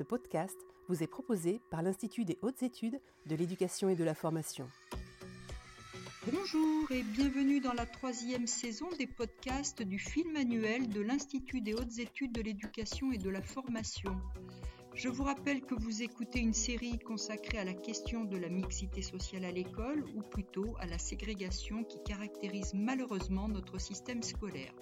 Ce podcast vous est proposé par l'Institut des hautes études de l'éducation et de la formation. Bonjour et bienvenue dans la troisième saison des podcasts du film annuel de l'Institut des hautes études de l'éducation et de la formation. Je vous rappelle que vous écoutez une série consacrée à la question de la mixité sociale à l'école, ou plutôt à la ségrégation qui caractérise malheureusement notre système scolaire.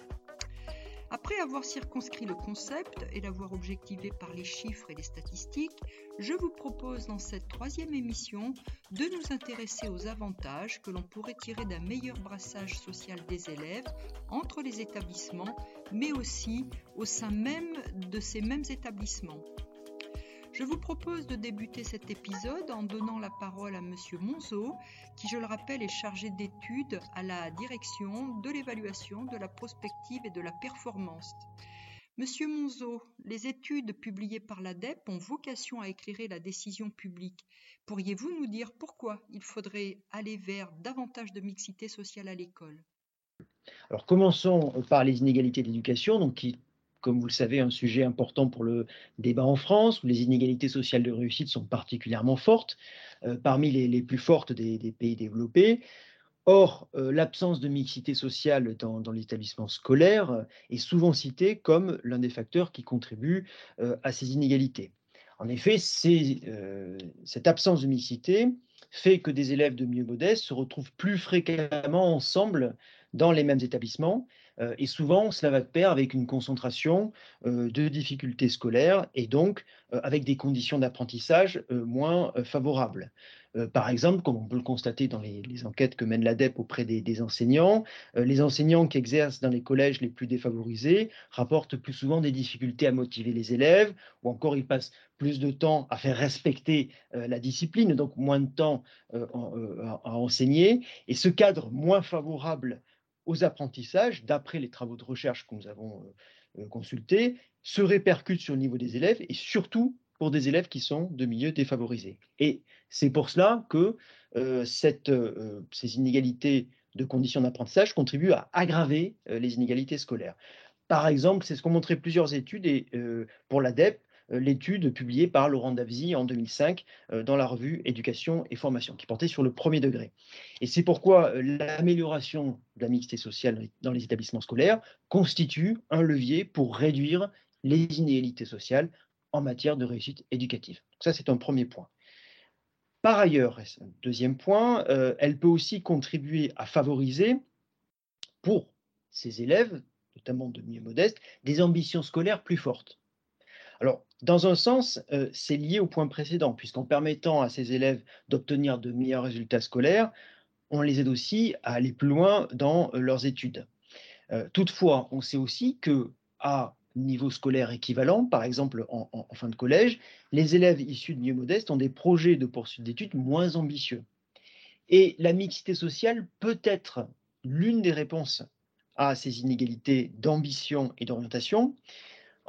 Après avoir circonscrit le concept et l'avoir objectivé par les chiffres et les statistiques, je vous propose dans cette troisième émission de nous intéresser aux avantages que l'on pourrait tirer d'un meilleur brassage social des élèves entre les établissements, mais aussi au sein même de ces mêmes établissements. Je vous propose de débuter cet épisode en donnant la parole à M. Monzo, qui, je le rappelle, est chargé d'études à la direction de l'évaluation, de la prospective et de la performance. Monsieur Monzo, les études publiées par l'ADEP ont vocation à éclairer la décision publique. Pourriez-vous nous dire pourquoi il faudrait aller vers davantage de mixité sociale à l'école? Alors commençons par les inégalités d'éducation, donc qui comme vous le savez, un sujet important pour le débat en France, où les inégalités sociales de réussite sont particulièrement fortes, euh, parmi les, plus fortes des, pays développés. Or, euh, l'absence de mixité sociale dans, l'établissement scolaire euh, est souvent citée comme l'un des facteurs qui contribuent à ces inégalités. En effet, cette absence de mixité fait que des élèves de mieux modestes se retrouvent plus fréquemment ensemble dans les mêmes établissements euh, et souvent, cela va de pair avec une concentration euh, de difficultés scolaires et donc euh, avec des conditions d'apprentissage moins favorables. par exemple, comme on peut le constater dans les, enquêtes que mène l'ADEP auprès des, enseignants, les enseignants qui exercent dans les collèges les plus défavorisés rapportent plus souvent des difficultés à motiver les élèves, ou encore ils passent plus de temps à faire respecter la discipline, donc moins de temps à enseigner. Et ce cadre moins favorable aux apprentissages, d'après les travaux de recherche que nous avons euh, euh, consultés, se répercutent sur le niveau des élèves et surtout pour des élèves qui sont de milieux défavorisés. Et c'est pour cela que euh, ces inégalités de conditions d'apprentissage contribuent à aggraver les inégalités scolaires. Par exemple, c'est ce qu'ont montré plusieurs études et pour l'ADEP, l'étude publiée par Laurent Davzy en 2005 euh, dans la revue Éducation et Formation, qui portait sur le premier degré. Et c'est pourquoi euh, l'amélioration de la mixité sociale dans les établissements scolaires constitue un levier pour réduire les inégalités sociales en matière de réussite éducative. Ça, c'est un premier point. Par ailleurs, deuxième point, elle peut aussi contribuer à favoriser pour ces élèves, notamment de milieux modestes, des ambitions scolaires plus fortes. Alors, dans un sens, euh, c'est lié au point précédent, puisqu'en permettant à ces élèves d'obtenir de meilleurs résultats scolaires, on les aide aussi à aller plus loin dans euh, leurs études. Euh, toutefois, on sait aussi que à niveau scolaire équivalent, par exemple en, en, fin de collège, les élèves issus de milieux modestes ont des projets de poursuite d'études moins ambitieux. Et la mixité sociale peut être l'une des réponses à ces inégalités d'ambition et d'orientation,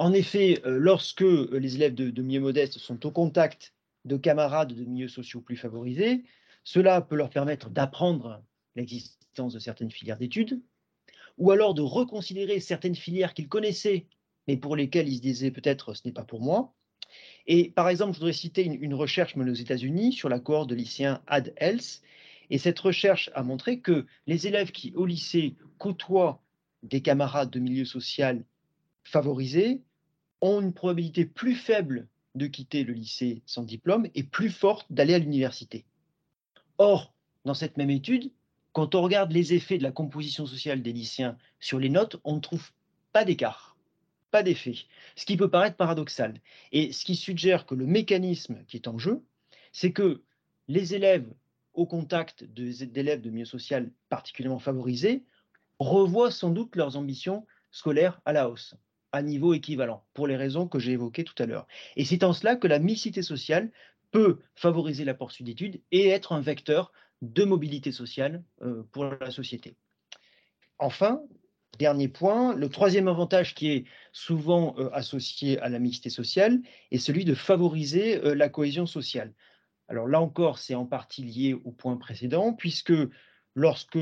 en effet, euh, lorsque euh, les élèves de, milieux modestes sont au contact de camarades de milieux sociaux plus favorisés, cela peut leur permettre d'apprendre l'existence de certaines filières d'études, ou alors de reconsidérer certaines filières qu'ils connaissaient, mais pour lesquelles ils se disaient peut-être ce n'est pas pour moi. Et par exemple, je voudrais citer une, recherche menée aux États-Unis sur la cohorte de lycéens Ad Health, et cette recherche a montré que les élèves qui au lycée côtoient des camarades de milieu social favorisés ont une probabilité plus faible de quitter le lycée sans diplôme et plus forte d'aller à l'université. Or, dans cette même étude, quand on regarde les effets de la composition sociale des lycéens sur les notes, on ne trouve pas d'écart, pas d'effet, ce qui peut paraître paradoxal. Et ce qui suggère que le mécanisme qui est en jeu, c'est que les élèves au contact d'élèves de milieu social particulièrement favorisés revoient sans doute leurs ambitions scolaires à la hausse à niveau équivalent, pour les raisons que j'ai évoquées tout à l'heure. Et c'est en cela que la mixité sociale peut favoriser la poursuite d'études et être un vecteur de mobilité sociale euh, pour la société. Enfin, dernier point, le troisième avantage qui est souvent euh, associé à la mixité sociale est celui de favoriser euh, la cohésion sociale. Alors là encore, c'est en partie lié au point précédent, puisque lorsque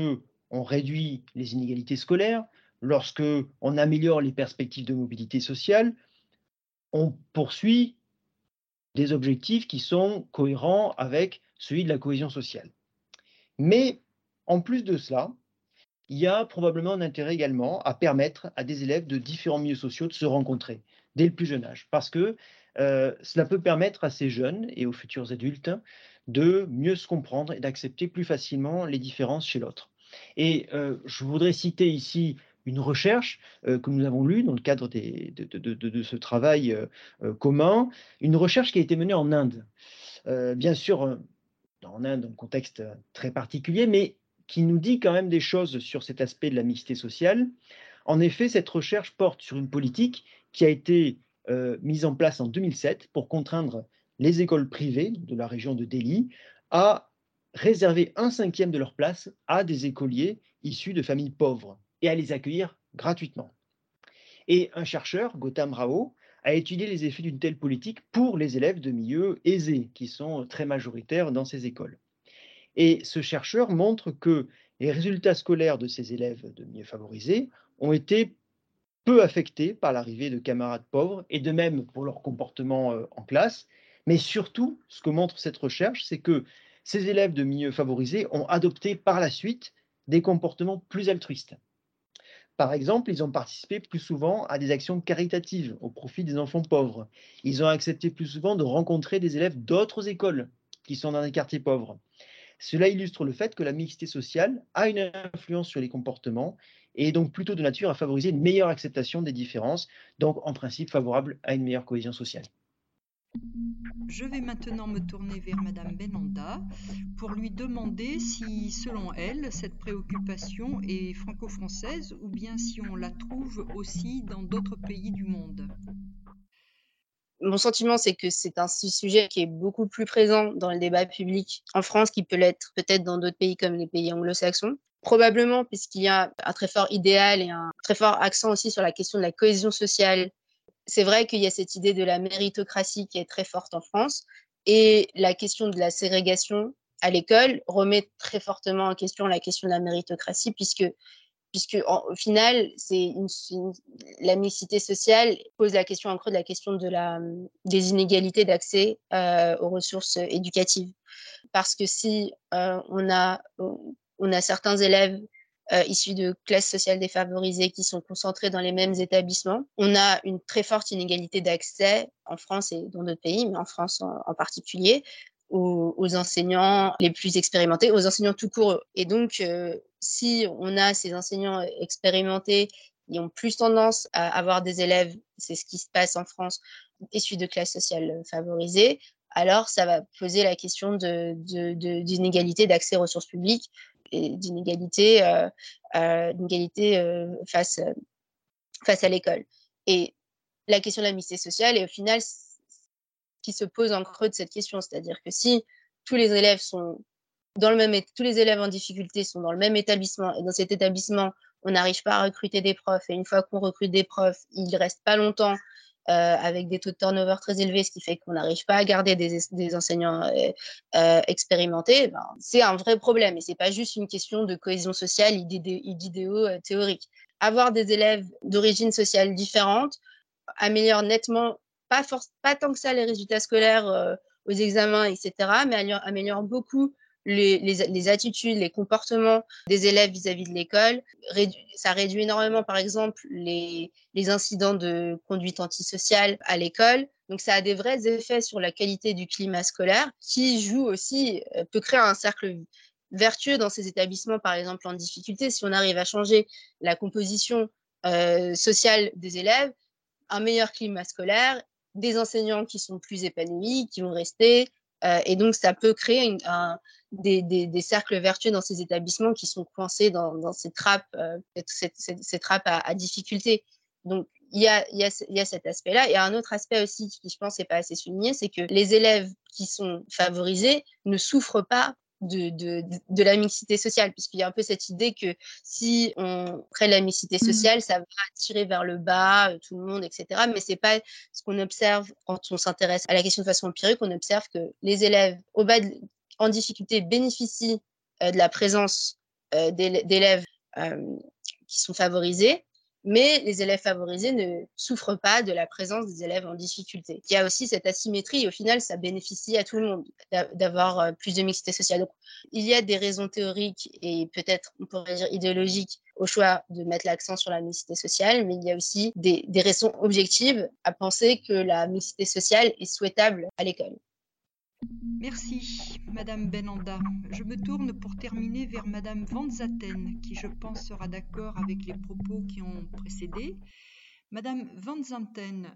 on réduit les inégalités scolaires, lorsque on améliore les perspectives de mobilité sociale, on poursuit des objectifs qui sont cohérents avec celui de la cohésion sociale. Mais en plus de cela, il y a probablement un intérêt également à permettre à des élèves de différents milieux sociaux de se rencontrer dès le plus jeune âge, parce que euh, cela peut permettre à ces jeunes et aux futurs adultes de mieux se comprendre et d'accepter plus facilement les différences chez l'autre. Et euh, je voudrais citer ici une recherche euh, que nous avons lue dans le cadre de, ce travail commun, une recherche qui a été menée en Inde. bien sûr, en Inde, un contexte très particulier, mais qui nous dit quand même des choses sur cet aspect de la mixité sociale. En effet, cette recherche porte sur une politique qui a été euh, mise en place en 2007 pour contraindre les écoles privées de la région de Delhi à réserver un cinquième de leur place à des écoliers issus de familles pauvres et à les accueillir gratuitement. Et un chercheur, Gautam Rao, a étudié les effets d'une telle politique pour les élèves de milieux aisés, qui sont très majoritaires dans ces écoles. Et ce chercheur montre que les résultats scolaires de ces élèves de mieux favorisés ont été peu affectés par l'arrivée de camarades pauvres, et de même pour leur comportement euh, en classe. Mais surtout, ce que montre cette recherche, c'est que ces élèves de milieux favorisés ont adopté par la suite des comportements plus altruistes. Par exemple, ils ont participé plus souvent à des actions caritatives au profit des enfants pauvres. Ils ont accepté plus souvent de rencontrer des élèves d'autres écoles qui sont dans des quartiers pauvres. Cela illustre le fait que la mixité sociale a une influence sur les comportements et est donc plutôt de nature à favoriser une meilleure acceptation des différences, donc en principe favorable à une meilleure cohésion sociale. Je vais maintenant me tourner vers Madame Benanda pour lui demander si, selon elle, cette préoccupation est franco-française ou bien si on la trouve aussi dans d'autres pays du monde mon sentiment, c'est que c'est un sujet qui est beaucoup plus présent dans le débat public en France qu'il peut l'être peut-être dans d'autres pays comme les pays anglo-saxons. Probablement puisqu'il y a un très fort idéal et un très fort accent aussi sur la question de la cohésion sociale. C'est vrai qu'il y a cette idée de la méritocratie qui est très forte en France et la question de la ségrégation à l'école remet très fortement en question la question de la méritocratie puisque puisque au final, c'est la mixité sociale pose la question en creux de la question de la, des inégalités d'accès euh, aux ressources éducatives. Parce que si euh, on, a, on a certains élèves euh, issus de classes sociales défavorisées qui sont concentrés dans les mêmes établissements, on a une très forte inégalité d'accès en France et dans d'autres pays, mais en France en particulier, aux, enseignants les plus expérimentés, aux enseignants tout court. Et donc, euh, si on a ces enseignants expérimentés qui ont plus tendance à avoir des élèves, c'est ce qui se passe en France, issus de classes sociales favorisées, alors ça va poser la question de, d'accès aux ressources publiques et d'inégalité euh, euh, face, face à l'école. Et la question de la mixité sociale, et au final, qui se pose en creux de cette question. C'est-à-dire que si tous les élèves sont dans le même, tous les élèves en difficulté sont dans le même établissement et dans cet établissement, on n'arrive pas à recruter des profs et une fois qu'on recrute des profs, ils restent pas longtemps euh, avec des taux de turnover très élevés, ce qui fait qu'on n'arrive pas à garder des, enseignants euh, euh, expérimentés, ben, c'est un vrai problème et c'est pas juste une question de cohésion sociale et d'idéaux théoriques. Avoir des élèves d'origine sociale différente améliore nettement pas, tant que ça les résultats scolaires euh, aux examens, etc., mais améliore, beaucoup les, attitudes, les comportements des élèves vis-à-vis de l'école. Ça réduit énormément, par exemple, les, incidents de conduite antisociale à l'école. Donc, ça a des vrais effets sur la qualité du climat scolaire qui joue aussi, euh, peut créer un cercle vertueux dans ces établissements, par exemple, en difficulté. Si on arrive à changer la composition euh, sociale des élèves, un meilleur climat scolaire des enseignants qui sont plus épanouis, qui vont rester. Euh, et donc, ça peut créer des, cercles vertueux dans ces établissements qui sont coincés dans, ces trappes, euh, ces, trappes à, à, difficulté. Donc, il y a, y, a, y a, cet aspect-là. Et un autre aspect aussi qui, je pense, n'est pas assez souligné, c'est que les élèves qui sont favorisés ne souffrent pas de, de, de, la mixité sociale, puisqu'il y a un peu cette idée que si on crée la mixité mmh. sociale, ça va tirer vers le bas euh, tout le monde, etc. Mais c'est pas ce qu'on observe quand on s'intéresse à la question de façon empirique. On observe que les élèves au bas en difficulté bénéficient euh, de la présence euh, d'élèves qui sont favorisés, mais les élèves favorisés ne souffrent pas de la présence des élèves en difficulté. Il y a aussi cette asymétrie au final, ça bénéficie à tout le monde d'avoir euh, plus de mixité sociale. Donc, il y a des raisons théoriques et peut-être, on pourrait dire, idéologiques au choix de mettre l'accent sur la mixité sociale, mais il y a aussi des, des raisons objectives à penser que la mixité sociale est souhaitable à l'école. Merci, Madame Benanda. Je me tourne pour terminer vers Madame Van Zaten, qui je pense sera d'accord avec les propos qui ont précédé. Madame Van Zaten,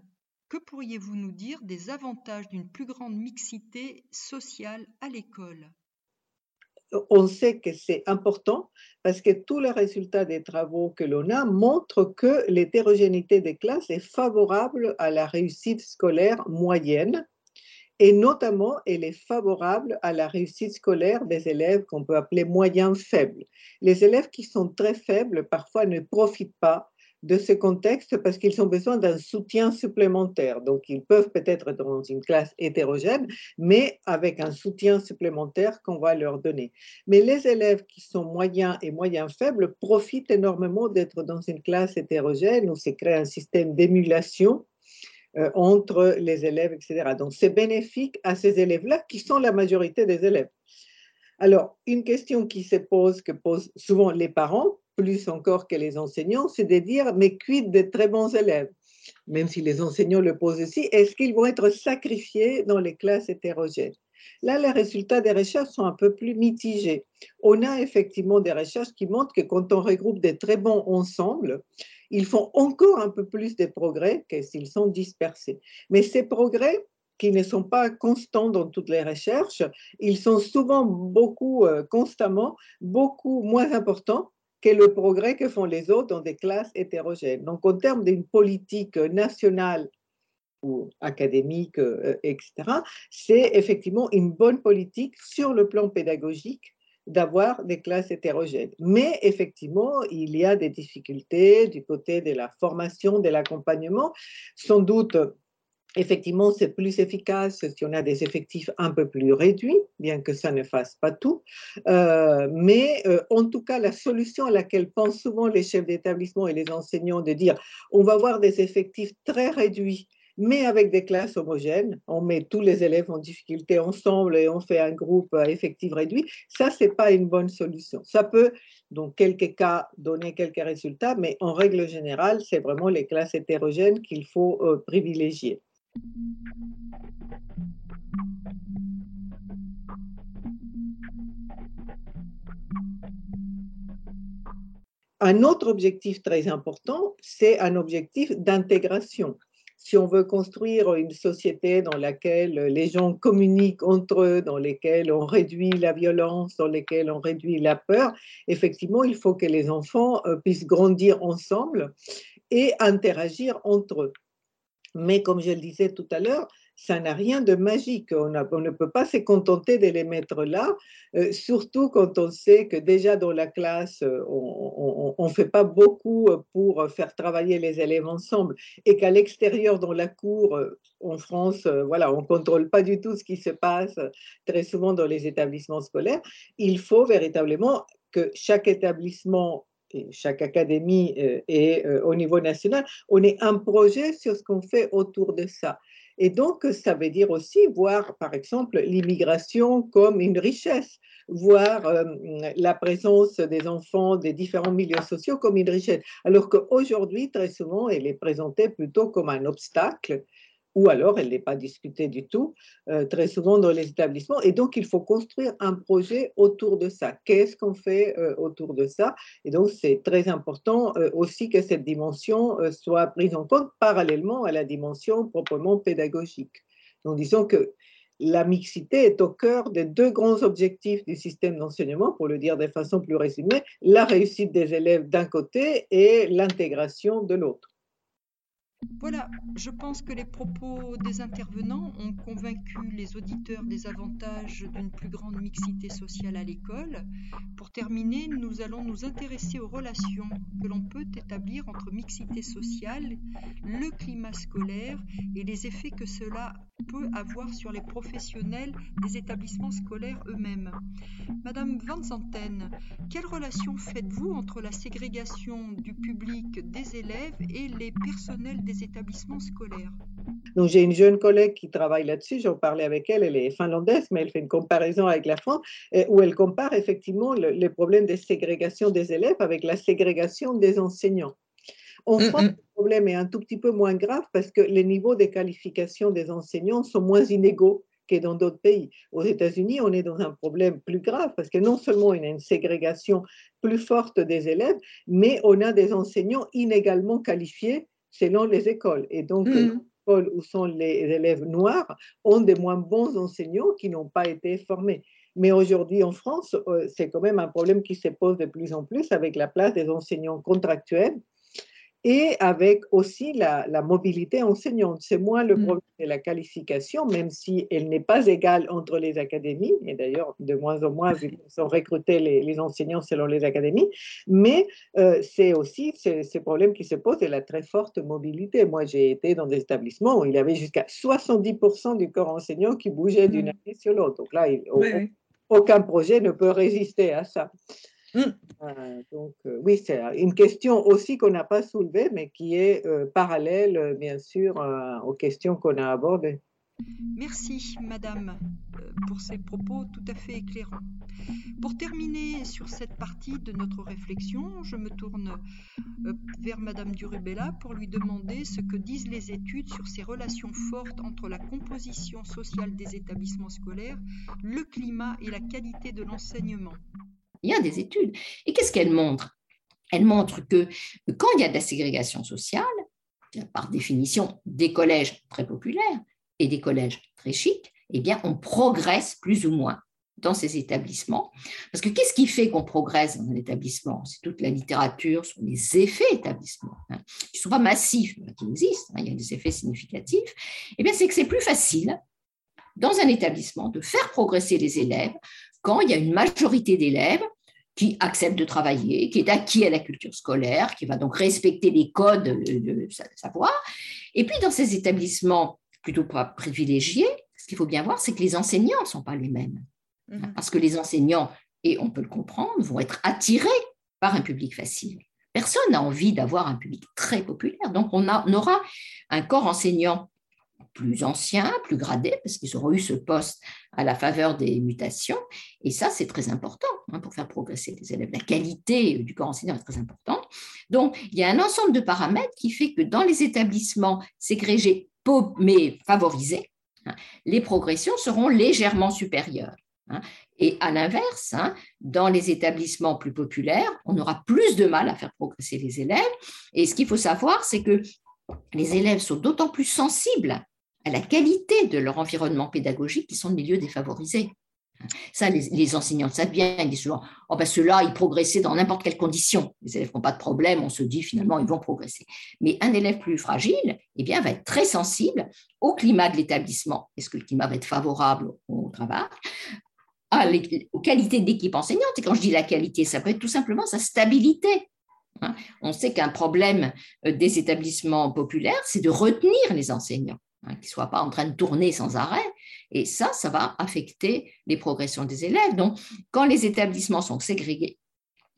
que pourriez-vous nous dire des avantages d'une plus grande mixité sociale à l'école? On sait que c'est important parce que tous les résultats des travaux que l'on a montrent que l'hétérogénéité des classes est favorable à la réussite scolaire moyenne et notamment elle est favorable à la réussite scolaire des élèves qu'on peut appeler moyens faibles. Les élèves qui sont très faibles parfois ne profitent pas de ce contexte parce qu'ils ont besoin d'un soutien supplémentaire. Donc, ils peuvent peut-être être dans une classe hétérogène, mais avec un soutien supplémentaire qu'on va leur donner. Mais les élèves qui sont moyens et moyens faibles profitent énormément d'être dans une classe hétérogène où se crée un système d'émulation euh, entre les élèves, etc. Donc, c'est bénéfique à ces élèves-là qui sont la majorité des élèves. Alors, une question qui se pose, que posent souvent les parents, plus encore que les enseignants, c'est de dire, mais quid de très bons élèves Même si les enseignants le posent aussi, est-ce qu'ils vont être sacrifiés dans les classes hétérogènes? Là, les résultats des recherches sont un peu plus mitigés. On a effectivement des recherches qui montrent que quand on regroupe des très bons ensemble, ils font encore un peu plus de progrès que s'ils sont dispersés. Mais ces progrès, qui ne sont pas constants dans toutes les recherches, ils sont souvent beaucoup, euh, constamment, beaucoup moins importants que le progrès que font les autres dans des classes hétérogènes. Donc, en termes d'une politique nationale ou académique, euh, etc., c'est effectivement une bonne politique sur le plan pédagogique d'avoir des classes hétérogènes. Mais effectivement, il y a des difficultés du côté de la formation, de l'accompagnement. Sans doute, effectivement, c'est plus efficace si on a des effectifs un peu plus réduits, bien que ça ne fasse pas tout. Euh, mais euh, en tout cas, la solution à laquelle pensent souvent les chefs d'établissement et les enseignants de dire on va avoir des effectifs très réduits mais avec des classes homogènes. On met tous les élèves en difficulté ensemble et on fait un groupe effectif réduit. Ça, ce n'est pas une bonne solution. Ça peut, dans quelques cas, donner quelques résultats, mais en règle générale, c'est vraiment les classes hétérogènes qu'il faut euh, privilégier. Un autre objectif très important, c'est un objectif d'intégration si on veut construire une société dans laquelle les gens communiquent entre eux, dans laquelle on réduit la violence, dans laquelle on réduit la peur, effectivement, il faut que les enfants euh, puissent grandir ensemble et interagir entre eux. Mais comme je le disais tout à l'heure, ça n'a rien de magique. On, ne peut pas se contenter de les mettre là, euh, surtout quand on sait que déjà dans la classe, euh, on ne fait pas beaucoup euh, pour faire travailler les élèves ensemble et qu'à l'extérieur, dans la cour, en France, voilà, on ne contrôle pas du tout ce qui se passe très souvent dans les établissements scolaires. Il faut véritablement que chaque établissement chaque académie et au niveau national, on ait un projet sur ce qu'on fait autour de ça. Et donc, ça veut dire aussi voir, par exemple, l'immigration comme une richesse, voir euh, la présence des enfants des différents milieux sociaux comme une richesse. Alors qu'aujourd'hui, très souvent, elle est présentée plutôt comme un obstacle ou alors elle n'est pas discutée du tout, euh, très souvent dans les établissements. Et donc, il faut construire un projet autour de ça. Qu'est-ce qu'on fait euh, autour de ça? Et donc, c'est très important euh, aussi que cette dimension soit prise en compte parallèlement à la dimension proprement pédagogique. Donc, disons que la mixité est au cœur des deux grands objectifs du système d'enseignement, pour le dire de façon plus résumée, la réussite des élèves d'un côté et l'intégration de l'autre. Voilà, je pense que les propos des intervenants ont convaincu les auditeurs des avantages d'une plus grande mixité sociale à l'école. Pour terminer, nous allons nous intéresser aux relations que l'on peut établir entre mixité sociale, le climat scolaire et les effets que cela peut avoir sur les professionnels des établissements scolaires eux-mêmes. Madame Van quelle relation faites-vous entre la ségrégation du public des élèves et les personnels des établissements scolaires donc, j'ai une jeune collègue qui travaille là-dessus, j'en parlais avec elle, elle est finlandaise, mais elle fait une comparaison avec la France, où elle compare effectivement le, les problèmes de ségrégation des élèves avec la ségrégation des enseignants. En mm, France, mm. le problème est un tout petit peu moins grave parce que les niveaux de qualification des enseignants sont moins inégaux que dans d'autres pays. Aux États-Unis, on est dans un problème plus grave parce que non seulement il y a une ségrégation plus forte des élèves, mais on a des enseignants inégalement qualifiés selon les écoles. Et donc, les mm. écoles où sont les élèves noirs ont des moins bons enseignants qui n'ont pas été formés. Mais aujourd'hui, en France, euh, c'est quand même un problème qui se pose de plus en plus avec la place des enseignants contractuels et avec aussi la, mobilité enseignante. C'est moins le mm. problème de la qualification, même si elle n'est pas égale entre les académies, et d'ailleurs de moins en moins ils sont recrutés les, enseignants selon les académies, mais euh, c'est aussi ce, problème qui se pose de la très forte mobilité. Moi, j'ai été dans des établissements où il y avait jusqu'à 70% du corps enseignant qui bougeait d'une mm. année sur l'autre. Donc là, aucun projet ne peut résister à ça. Mm. Euh, donc, euh, oui, c'est une question aussi qu'on n'a pas soulevée, mais qui est euh, parallèle, bien sûr, aux questions qu'on a abordées. Merci, Madame, pour ces propos tout à fait éclairants. Pour terminer sur cette partie de notre réflexion, je me tourne vers Madame Durubella pour lui demander ce que disent les études sur ces relations fortes entre la composition sociale des établissements scolaires, le climat et la qualité de l'enseignement. Il y a des études. Et qu'est-ce qu'elles montrent? Elles montrent que quand il y a de la ségrégation sociale, par définition des collèges très populaires et des collèges très chics, eh bien, on progresse plus ou moins dans ces établissements. Parce que qu'est-ce qui fait qu'on progresse dans un établissement? C'est toute la littérature sur les effets établissements, hein, qui ne sont pas massifs, mais qui existent, hein, il y a des effets significatifs. Eh bien, c'est que c'est plus facile dans un établissement de faire progresser les élèves quand il y a une majorité d'élèves qui accepte de travailler, qui est acquis à la culture scolaire, qui va donc respecter les codes de, savoir. Et puis dans ces établissements plutôt pas privilégiés, ce qu'il faut bien voir, c'est que les enseignants ne sont pas les mêmes. Mhm. Parce que les enseignants, et on peut le comprendre, vont être attirés par un public facile. Personne n'a envie d'avoir un public très populaire. Donc on, a, on aura un corps enseignant plus anciens, plus gradés, parce qu'ils auront eu ce poste à la faveur des mutations. Et ça, c'est très important hein, pour faire progresser les élèves. La qualité du corps enseignant est très importante. Donc, il y a un ensemble de paramètres qui fait que dans les établissements ségrégés, mais favorisés, hein, les progressions seront légèrement supérieures. Hein. Et à l'inverse, dans les établissements plus populaires, on aura plus de mal à faire progresser les élèves. Et ce qu'il faut savoir, c'est que les élèves sont d'autant plus sensibles à la qualité de leur environnement pédagogique qui sont de milieux défavorisés. Ça, les, enseignants savent bien. Ils disent souvent oh ben Ceux-là, ils progressaient dans n'importe quelle condition. Les élèves n'ont pas de problème, on se dit finalement, ils vont progresser. Mais un élève plus fragile eh bien, va être très sensible au climat de l'établissement. Est-ce que le climat va être favorable au travail? Aux qualités d'équipe enseignante. Et quand je dis la qualité, ça peut être tout simplement sa stabilité. Hein. On sait qu'un problème euh, des établissements populaires, c'est de retenir les enseignants. Hein, qui ne soient pas en train de tourner sans arrêt. Et ça, ça va affecter les progressions des élèves. Donc, quand les établissements sont ségrégés,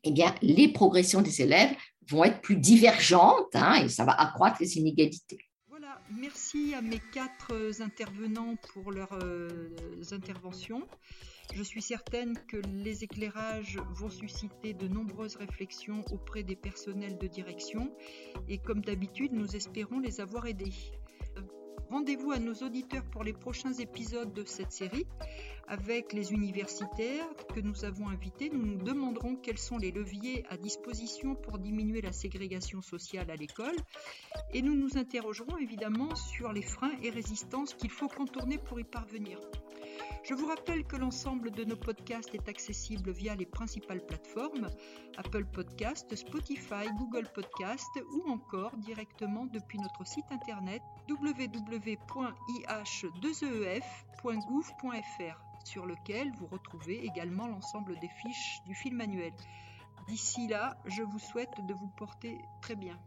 eh bien, les progressions des élèves vont être plus divergentes hein, et ça va accroître les inégalités. Voilà, merci à mes quatre intervenants pour leurs euh, interventions. Je suis certaine que les éclairages vont susciter de nombreuses réflexions auprès des personnels de direction et comme d'habitude, nous espérons les avoir aidés. Rendez-vous à nos auditeurs pour les prochains épisodes de cette série. Avec les universitaires que nous avons invités, nous nous demanderons quels sont les leviers à disposition pour diminuer la ségrégation sociale à l'école et nous nous interrogerons évidemment sur les freins et résistances qu'il faut contourner pour y parvenir. Je vous rappelle que l'ensemble de nos podcasts est accessible via les principales plateformes Apple Podcast, Spotify, Google Podcast ou encore directement depuis notre site internet www.ih2ef.gouv.fr sur lequel vous retrouvez également l'ensemble des fiches du film annuel. D'ici là, je vous souhaite de vous porter très bien.